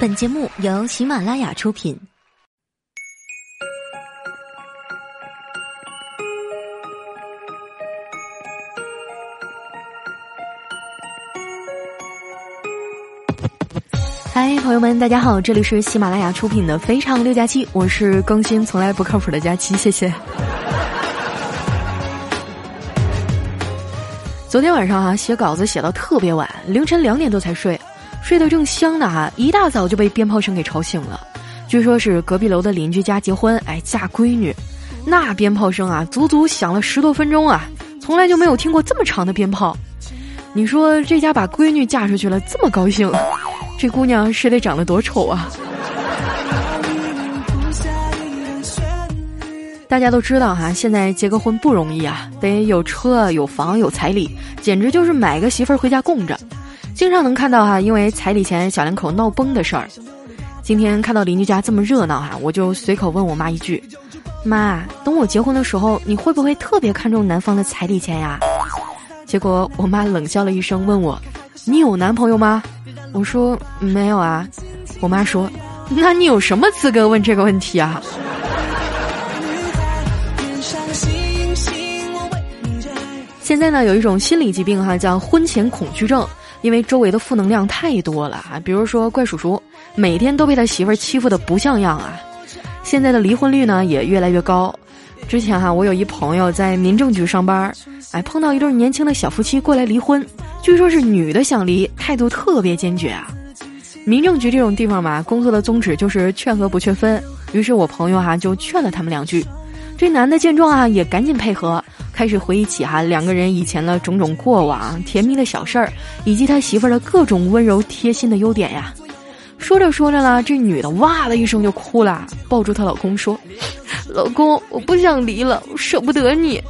本节目由喜马拉雅出品。嗨，朋友们，大家好，这里是喜马拉雅出品的《非常六加七》，我是更新从来不靠谱的佳期，谢谢。昨天晚上啊写稿子写到特别晚，凌晨两点多才睡。睡得正香呢哈，一大早就被鞭炮声给吵醒了。据说是隔壁楼的邻居家结婚，哎，嫁闺女，那鞭炮声啊，足足响了十多分钟啊，从来就没有听过这么长的鞭炮。你说这家把闺女嫁出去了，这么高兴，这姑娘是得长得多丑啊！大家都知道哈，现在结个婚不容易啊，得有车有房有彩礼，简直就是买个媳妇儿回家供着。经常能看到哈，因为彩礼钱小两口闹崩的事儿。今天看到邻居家这么热闹哈，我就随口问我妈一句：“妈，等我结婚的时候，你会不会特别看重男方的彩礼钱呀？”结果我妈冷笑了一声，问我：“你有男朋友吗？”我说：“没有啊。”我妈说：“那你有什么资格问这个问题啊？”现在呢，有一种心理疾病哈，叫婚前恐惧症。因为周围的负能量太多了啊，比如说怪叔叔，每天都被他媳妇儿欺负的不像样啊。现在的离婚率呢也越来越高。之前哈，我有一朋友在民政局上班，哎，碰到一对年轻的小夫妻过来离婚，据说是女的想离，态度特别坚决啊。民政局这种地方嘛，工作的宗旨就是劝和不劝分。于是我朋友哈就劝了他们两句，这男的见状啊也赶紧配合。开始回忆起哈两个人以前的种种过往、甜蜜的小事儿，以及他媳妇儿的各种温柔贴心的优点呀。说着说着呢，这女的哇的一声就哭了，抱住她老公说：“老公，我不想离了，我舍不得你。”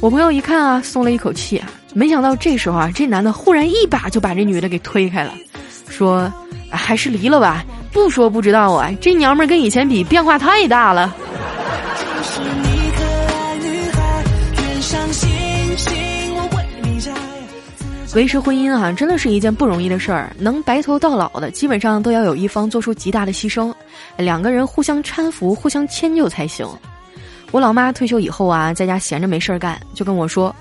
我朋友一看啊，松了一口气。没想到这时候啊，这男的忽然一把就把这女的给推开了，说：“还是离了吧，不说不知道啊，这娘们儿跟以前比变化太大了。”维持婚姻啊，真的是一件不容易的事儿。能白头到老的，基本上都要有一方做出极大的牺牲，两个人互相搀扶、互相迁就才行。我老妈退休以后啊，在家闲着没事儿干，就跟我说：“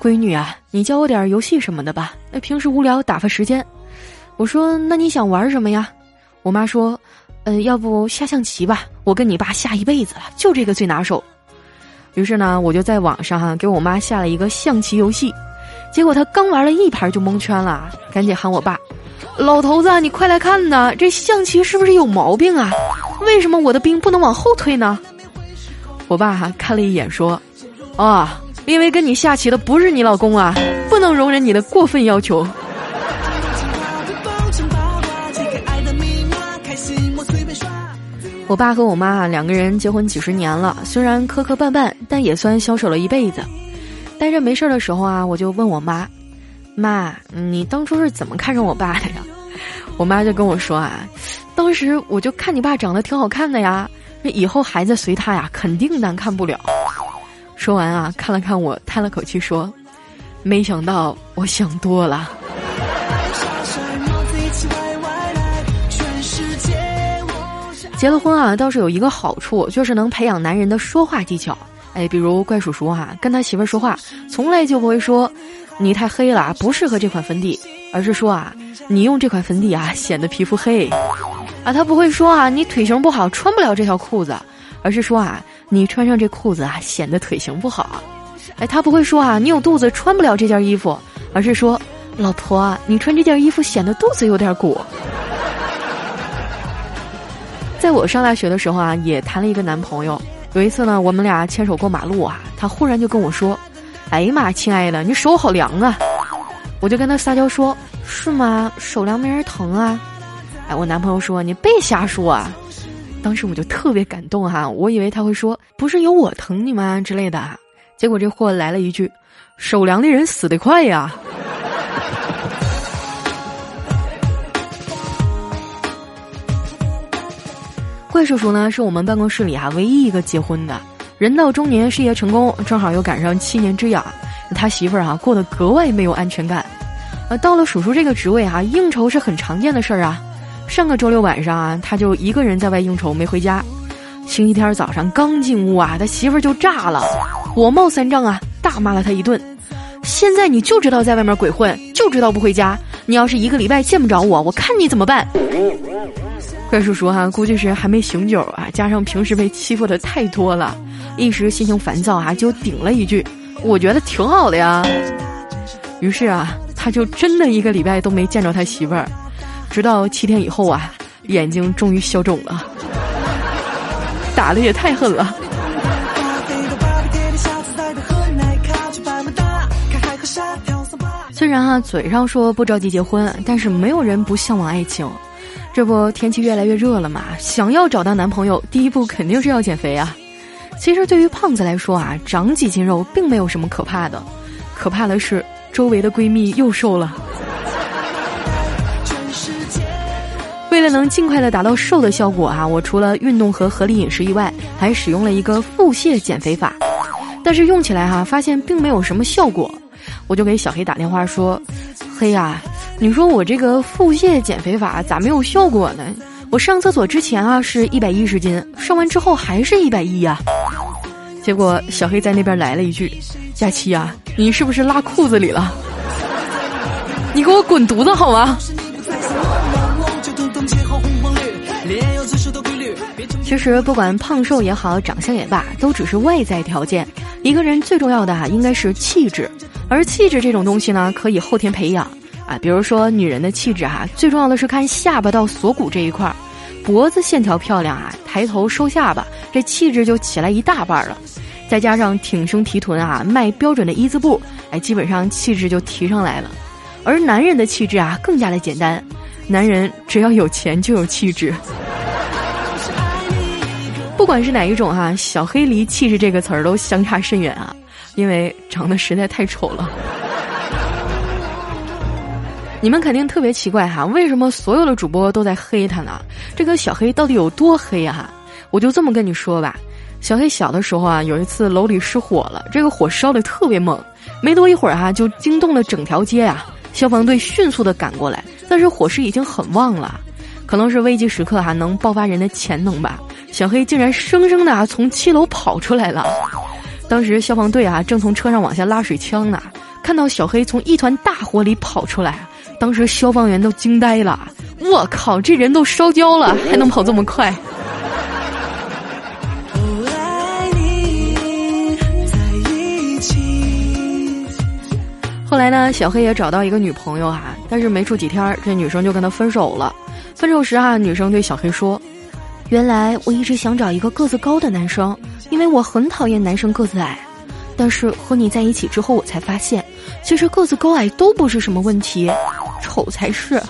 闺女啊，你教我点游戏什么的吧，那平时无聊打发时间。”我说：“那你想玩什么呀？”我妈说：“嗯，要不下象棋吧？我跟你爸下一辈子了，就这个最拿手。”于是呢，我就在网上哈给我妈下了一个象棋游戏。结果他刚玩了一盘就蒙圈了，赶紧喊我爸：“老头子，你快来看呐，这象棋是不是有毛病啊？为什么我的兵不能往后退呢？”我爸哈看了一眼说：“啊，因为跟你下棋的不是你老公啊，不能容忍你的过分要求。”我爸和我妈两个人结婚几十年了，虽然磕磕绊绊，但也算相守了一辈子。待着没事儿的时候啊，我就问我妈：“妈，你当初是怎么看上我爸的呀？” 我妈就跟我说啊：“当时我就看你爸长得挺好看的呀，那以后孩子随他呀，肯定难看不了。”说完啊，看了看我，叹了口气说：“没想到我想多了。”结了婚啊，倒是有一个好处，就是能培养男人的说话技巧。哎，比如怪叔叔哈，跟他媳妇儿说话，从来就不会说“你太黑了，不适合这款粉底”，而是说啊，“你用这款粉底啊，显得皮肤黑。”啊，他不会说啊，“你腿型不好，穿不了这条裤子”，而是说啊，“你穿上这裤子啊，显得腿型不好。”哎，他不会说啊，“你有肚子，穿不了这件衣服”，而是说，“老婆啊，你穿这件衣服显得肚子有点鼓。”在我上大学的时候啊，也谈了一个男朋友。有一次呢，我们俩牵手过马路啊，他忽然就跟我说：“哎呀妈，亲爱的，你手好凉啊！”我就跟他撒娇说：“是吗？手凉没人疼啊？”哎，我男朋友说：“你别瞎说啊！”当时我就特别感动哈，我以为他会说：“不是有我疼你吗？”之类的，结果这货来了一句：“手凉的人死得快呀！”怪叔叔呢，是我们办公室里啊唯一一个结婚的。人到中年，事业成功，正好又赶上七年之痒，他媳妇儿啊过得格外没有安全感。呃，到了叔叔这个职位啊，应酬是很常见的事儿啊。上个周六晚上啊，他就一个人在外应酬，没回家。星期天早上刚进屋啊，他媳妇儿就炸了，火冒三丈啊，大骂了他一顿。现在你就知道在外面鬼混，就知道不回家。你要是一个礼拜见不着我，我看你怎么办。怪叔叔哈，估计是还没醒酒啊，加上平时被欺负的太多了，一时心情烦躁啊，就顶了一句：“我觉得挺好的呀。”于是啊，他就真的一个礼拜都没见着他媳妇儿，直到七天以后啊，眼睛终于消肿了，打的也太狠了。虽然哈嘴上说不着急结婚，但是没有人不向往爱情。这不天气越来越热了嘛？想要找到男朋友，第一步肯定是要减肥啊。其实对于胖子来说啊，长几斤肉并没有什么可怕的，可怕的是周围的闺蜜又瘦了。为了能尽快的达到瘦的效果啊，我除了运动和合理饮食以外，还使用了一个腹泻减肥法。但是用起来哈，发现并没有什么效果，我就给小黑打电话说：“黑呀。”你说我这个腹泻减肥法咋没有效果呢？我上厕所之前啊是一百一十斤，上完之后还是一百一呀。结果小黑在那边来了一句：“佳期啊，你是不是拉裤子里了？你给我滚犊子好吗？”其实不管胖瘦也好，长相也罢，都只是外在条件。一个人最重要的啊，应该是气质，而气质这种东西呢，可以后天培养。啊，比如说女人的气质哈，最重要的是看下巴到锁骨这一块儿，脖子线条漂亮啊，抬头收下巴，这气质就起来一大半了。再加上挺胸提臀啊，迈标准的一字步，哎，基本上气质就提上来了。而男人的气质啊，更加的简单，男人只要有钱就有气质。不管是哪一种哈，小黑离气质这个词儿都相差甚远啊，因为长得实在太丑了。你们肯定特别奇怪哈，为什么所有的主播都在黑他呢？这个小黑到底有多黑啊？我就这么跟你说吧，小黑小的时候啊，有一次楼里失火了，这个火烧的特别猛，没多一会儿哈，就惊动了整条街呀。消防队迅速的赶过来，但是火势已经很旺了，可能是危急时刻哈能爆发人的潜能吧。小黑竟然生生的啊从七楼跑出来了，当时消防队啊正从车上往下拉水枪呢，看到小黑从一团大火里跑出来。当时消防员都惊呆了，我靠，这人都烧焦了，还能跑这么快？后来呢，小黑也找到一个女朋友哈，但是没处几天，这女生就跟他分手了。分手时啊，女生对小黑说：“原来我一直想找一个个子高的男生，因为我很讨厌男生个子矮。但是和你在一起之后，我才发现，其实个子高矮都不是什么问题。”丑才是。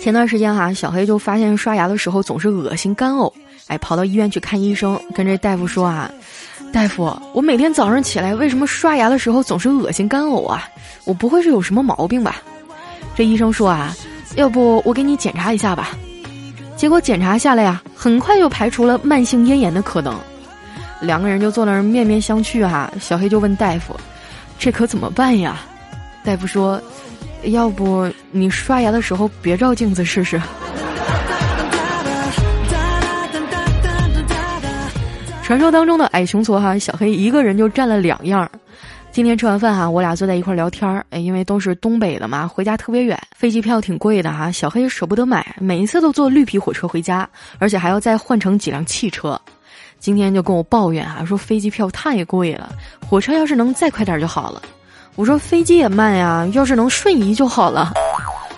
前段时间哈，小黑就发现刷牙的时候总是恶心干呕，哎，跑到医院去看医生，跟这大夫说啊，大夫，我每天早上起来为什么刷牙的时候总是恶心干呕啊？我不会是有什么毛病吧？这医生说啊，要不我给你检查一下吧？结果检查下来呀，很快就排除了慢性咽炎的可能。两个人就坐那儿面面相觑哈，小黑就问大夫：“这可怎么办呀？”大夫说：“要不你刷牙的时候别照镜子试试。”传说当中的矮穷矬哈，小黑一个人就占了两样。今天吃完饭哈，我俩坐在一块聊天儿，哎，因为都是东北的嘛，回家特别远，飞机票挺贵的哈，小黑舍不得买，每一次都坐绿皮火车回家，而且还要再换成几辆汽车。今天就跟我抱怨啊，说飞机票太贵了，火车要是能再快点就好了。我说飞机也慢呀，要是能瞬移就好了。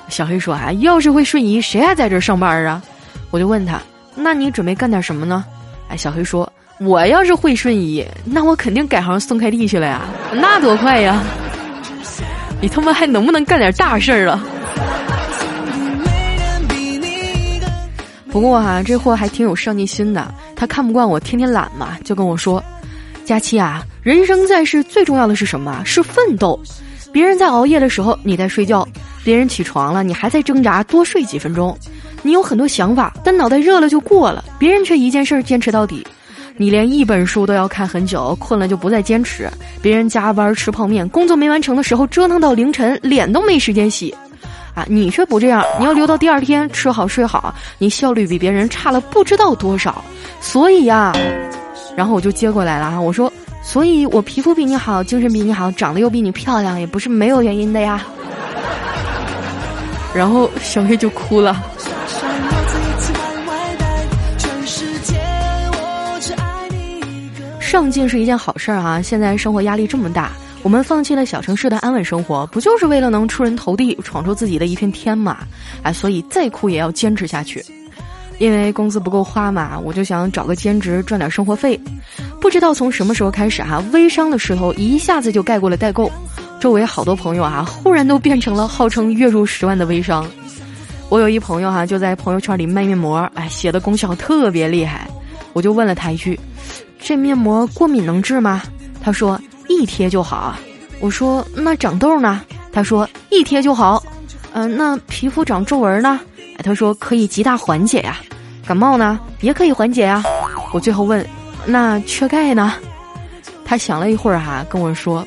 小黑说啊，要是会瞬移，谁还在这儿上班啊？我就问他，那你准备干点什么呢？哎，小黑说，我要是会瞬移，那我肯定改行送快递去了呀，那多快呀！你他妈还能不能干点大事儿了？不过哈，这货还挺有上进心的。他看不惯我天天懒嘛，就跟我说：“佳期啊，人生在世最重要的是什么？是奋斗。别人在熬夜的时候，你在睡觉；别人起床了，你还在挣扎多睡几分钟。你有很多想法，但脑袋热了就过了，别人却一件事儿坚持到底。你连一本书都要看很久，困了就不再坚持。别人加班吃泡面，工作没完成的时候折腾到凌晨，脸都没时间洗。啊，你却不这样，你要留到第二天吃好睡好，你效率比别人差了不知道多少。所以呀，然后我就接过来了啊，我说，所以我皮肤比你好，精神比你好，长得又比你漂亮，也不是没有原因的呀。然后小黑就哭了。上进是一件好事儿啊！现在生活压力这么大，我们放弃了小城市的安稳生活，不就是为了能出人头地，闯出自己的一片天嘛？哎，所以再苦也要坚持下去。因为工资不够花嘛，我就想找个兼职赚点生活费。不知道从什么时候开始哈，微商的势头一下子就盖过了代购，周围好多朋友啊，忽然都变成了号称月入十万的微商。我有一朋友哈，就在朋友圈里卖面膜，哎，写的功效特别厉害，我就问了他一句。这面膜过敏能治吗？他说一贴就好。我说那长痘呢？他说一贴就好。嗯，那皮肤长皱纹呢？他说可以极大缓解呀。感冒呢也可以缓解呀。我最后问，那缺钙呢？他想了一会儿哈，跟我说，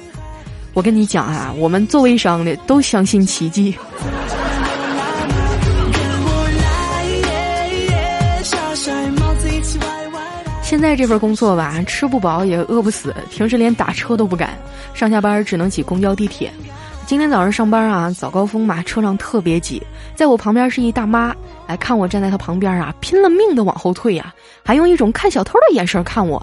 我跟你讲啊，我们做微商的都相信奇迹。现在这份工作吧，吃不饱也饿不死，平时连打车都不敢，上下班只能挤公交地铁。今天早上上班啊，早高峰嘛，车上特别挤，在我旁边是一大妈，来看我站在她旁边啊，拼了命的往后退呀，还用一种看小偷的眼神看我，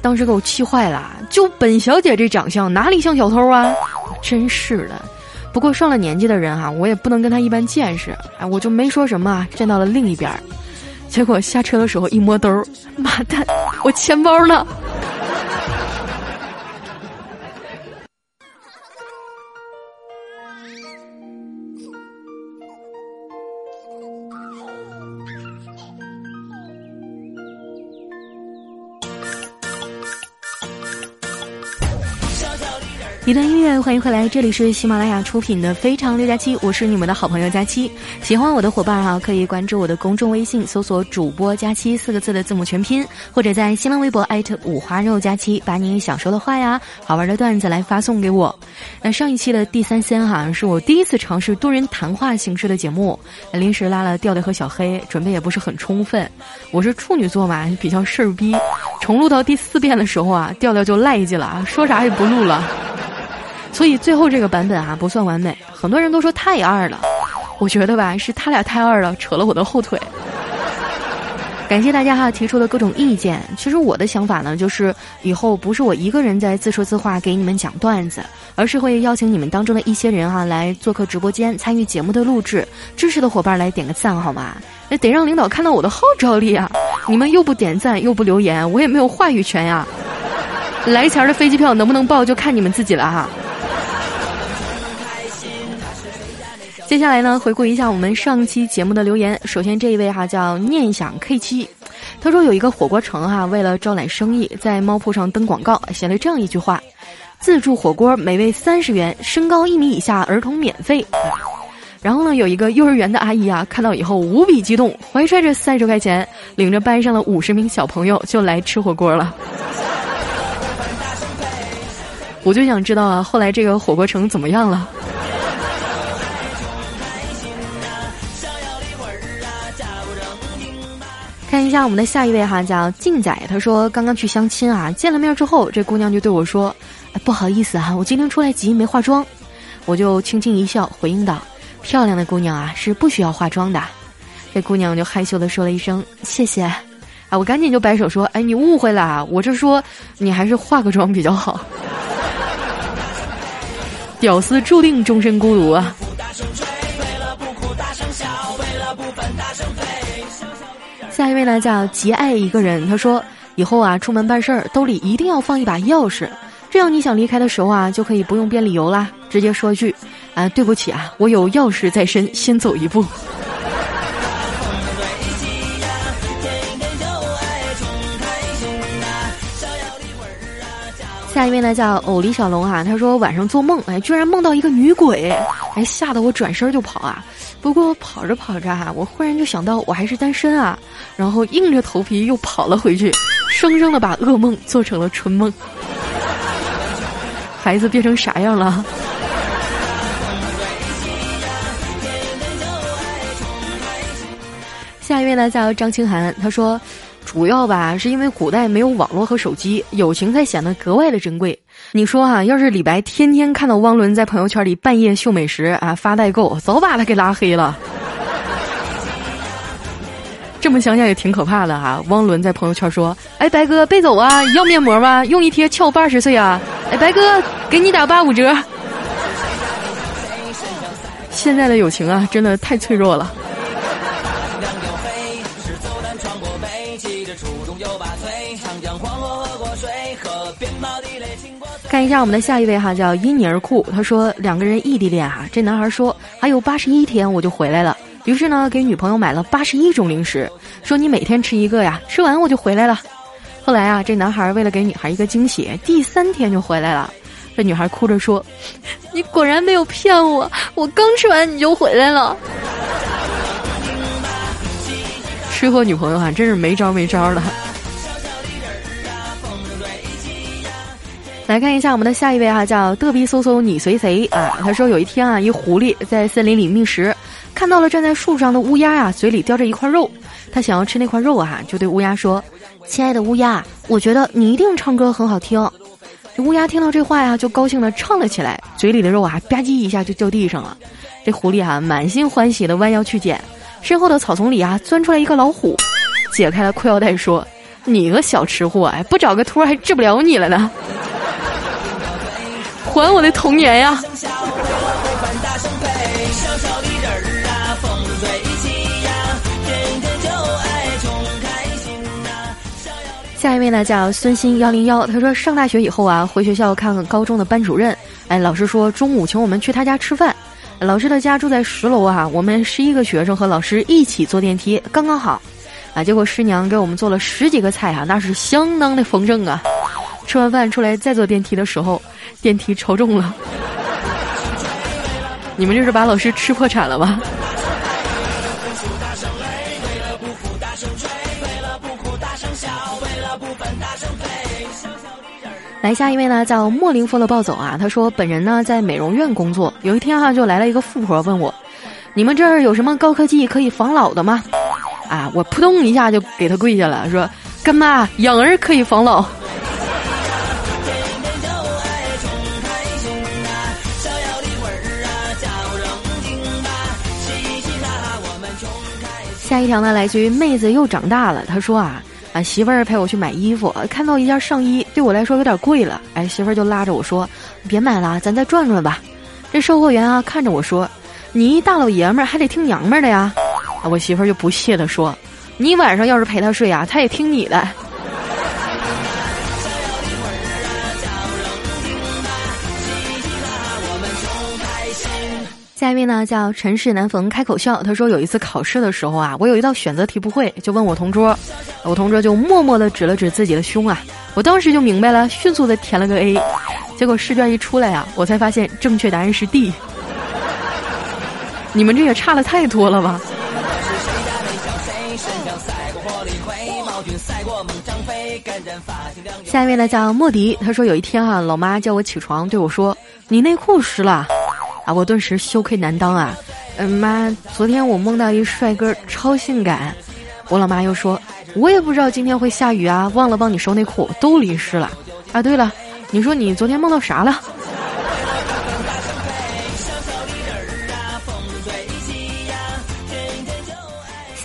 当时给我气坏了。就本小姐这长相，哪里像小偷啊？真是的。不过上了年纪的人哈，我也不能跟她一般见识，哎，我就没说什么，站到了另一边儿。结果下车的时候一摸兜儿，妈蛋，我钱包呢？一段音乐，欢迎回来，这里是喜马拉雅出品的《非常六加七》，我是你们的好朋友佳期。喜欢我的伙伴哈，可以关注我的公众微信，搜索“主播佳期”四个字的字母全拼，或者在新浪微博艾特五花肉佳期，把你想说的话呀、好玩的段子来发送给我。那上一期的第三仙哈，是我第一次尝试多人谈话形式的节目，临时拉了调调和小黑，准备也不是很充分。我是处女座嘛，比较事儿逼。重录到第四遍的时候啊，调调就赖叽了，说啥也不录了。所以最后这个版本啊不算完美，很多人都说太二了。我觉得吧，是他俩太二了，扯了我的后腿。感谢大家哈提出的各种意见。其实我的想法呢，就是以后不是我一个人在自说自话给你们讲段子，而是会邀请你们当中的一些人哈来做客直播间参与节目的录制。支持的伙伴来点个赞好吗？那得让领导看到我的号召力啊！你们又不点赞又不留言，我也没有话语权呀。来钱的飞机票能不能报，就看你们自己了哈。接下来呢，回顾一下我们上期节目的留言。首先这一位哈叫念想 K 七，他说有一个火锅城哈，为了招揽生意，在猫铺上登广告，写了这样一句话：自助火锅每位三十元，身高一米以下儿童免费。然后呢，有一个幼儿园的阿姨啊，看到以后无比激动，怀揣着三十块钱，领着班上的五十名小朋友就来吃火锅了。我就想知道啊，后来这个火锅城怎么样了？看一下我们的下一位哈，叫静仔。他说刚刚去相亲啊，见了面之后，这姑娘就对我说：“不好意思哈，我今天出来急，没化妆。”我就轻轻一笑，回应道：“漂亮的姑娘啊，是不需要化妆的。”这姑娘就害羞的说了一声：“谢谢。”啊，我赶紧就摆手说：“哎，你误会了啊，我这说你还是化个妆比较好。” 屌丝注定终身孤独啊！下一位呢叫极爱一个人，他说以后啊出门办事儿兜里一定要放一把钥匙，这样你想离开的时候啊就可以不用编理由啦，直接说一句啊对不起啊我有钥匙在身，先走一步。下一位呢叫偶李小龙啊，他说晚上做梦哎居然梦到一个女鬼，哎吓得我转身就跑啊。不过跑着跑着啊，我忽然就想到我还是单身啊，然后硬着头皮又跑了回去，生生的把噩梦做成了春梦。孩子变成啥样了？下一位呢叫张清涵，他说。主要吧，是因为古代没有网络和手机，友情才显得格外的珍贵。你说哈，要是李白天天看到汪伦在朋友圈里半夜秀美食啊发代购，早把他给拉黑了。这么想想也挺可怕的哈。汪伦在朋友圈说：“哎，白哥别走啊，要面膜吗？用一贴翘八十岁啊！哎，白哥给你打八五折。”现在的友情啊，真的太脆弱了。看一下我们的下一位哈，叫因你而酷。他说两个人异地恋哈，这男孩说还有八十一天我就回来了。于是呢，给女朋友买了八十一种零食，说你每天吃一个呀，吃完我就回来了。后来啊，这男孩为了给女孩一个惊喜，第三天就回来了。这女孩哭着说：“你果然没有骗我，我刚吃完你就回来了。”吃货女朋友哈，真是没招没招的。来看一下我们的下一位哈，叫嘚逼嗖嗖你随谁啊？他说有一天啊，一狐狸在森林里觅食，看到了站在树上的乌鸦呀，嘴里叼着一块肉，他想要吃那块肉啊，就对乌鸦说：“亲爱的乌鸦，我觉得你一定唱歌很好听。”这乌鸦听到这话呀，就高兴的唱了起来，嘴里的肉啊吧唧一下就掉地上了。这狐狸哈满心欢喜的弯腰去捡，身后的草丛里啊钻出来一个老虎，解开了裤腰带说：“你个小吃货，哎，不找个托还治不了你了呢。”还我的童年呀！下一位呢叫孙鑫幺零幺，他说上大学以后啊，回学校看高中的班主任，哎，老师说中午请我们去他家吃饭。老师的家住在十楼啊，我们十一个学生和老师一起坐电梯，刚刚好。啊，结果师娘给我们做了十几个菜啊，那是相当的丰盛啊。吃完饭出来再坐电梯的时候，电梯超重了。你们这是把老师吃破产了吗？来下一位呢，叫莫林风的暴走啊。他说本人呢在美容院工作，有一天哈就来了一个富婆问我：“你们这儿有什么高科技可以防老的吗？”啊，我扑通一下就给他跪下了，说：“干妈，养儿可以防老。”下一条呢，来自于妹子又长大了。她说啊，啊媳妇儿陪我去买衣服，看到一件上衣对我来说有点贵了，哎媳妇儿就拉着我说，别买了，咱再转转吧。这售货员啊看着我说，你一大老爷们儿还得听娘们儿的呀。我媳妇儿就不屑地说，你晚上要是陪她睡啊，她也听你的。下一位呢叫尘世难逢开口笑。他说有一次考试的时候啊，我有一道选择题不会，就问我同桌，我同桌就默默的指了指自己的胸啊，我当时就明白了，迅速的填了个 A。结果试卷一出来啊，我才发现正确答案是 D。你们这也差的太多了吧？下一位呢叫莫迪，他说有一天啊，老妈叫我起床，对我说：“你内裤湿了。”啊！我顿时羞愧难当啊！嗯，妈，昨天我梦到一帅哥，超性感。我老妈又说，我也不知道今天会下雨啊，忘了帮你收内裤，都淋湿了。啊，对了，你说你昨天梦到啥了？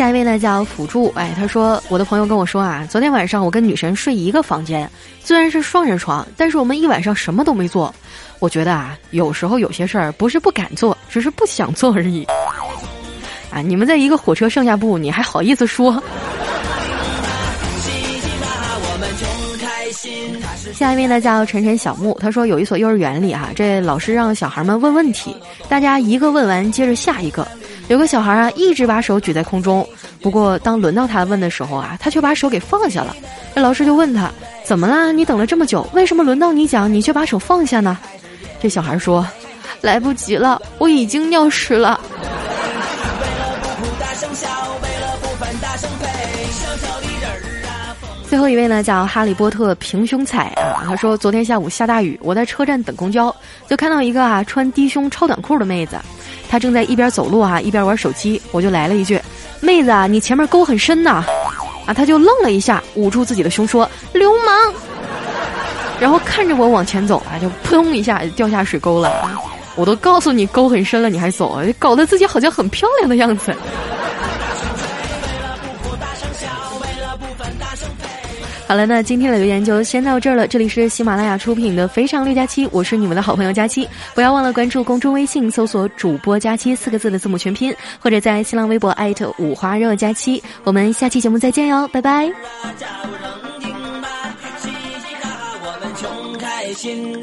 下一位呢叫辅助，哎，他说我的朋友跟我说啊，昨天晚上我跟女神睡一个房间，虽然是双人床，但是我们一晚上什么都没做。我觉得啊，有时候有些事儿不是不敢做，只是不想做而已。啊，你们在一个火车上下铺，你还好意思说？下一位呢叫晨晨小木，他说有一所幼儿园里哈，这老师让小孩们问问题，大家一个问完接着下一个。有个小孩啊，一直把手举在空中，不过当轮到他问的时候啊，他却把手给放下了。那老师就问他怎么啦？你等了这么久，为什么轮到你讲，你却把手放下呢？这小孩说：“来不及了，我已经尿湿了。”最后一位呢，叫哈利波特平胸彩啊。他说，昨天下午下大雨，我在车站等公交，就看到一个啊穿低胸超短裤的妹子，他正在一边走路啊一边玩手机，我就来了一句：“妹子啊，你前面沟很深呐。”啊，他就愣了一下，捂住自己的胸说：“流氓。”然后看着我往前走啊，就扑通一下掉下水沟了。我都告诉你沟很深了，你还走，搞得自己好像很漂亮的样子。好了，那今天的留言就先到这儿了。这里是喜马拉雅出品的《非常六加七》，我是你们的好朋友佳期。不要忘了关注公众微信，搜索“主播佳期”四个字的字母全拼，或者在新浪微博艾特五花肉佳期。我们下期节目再见哟，拜拜。心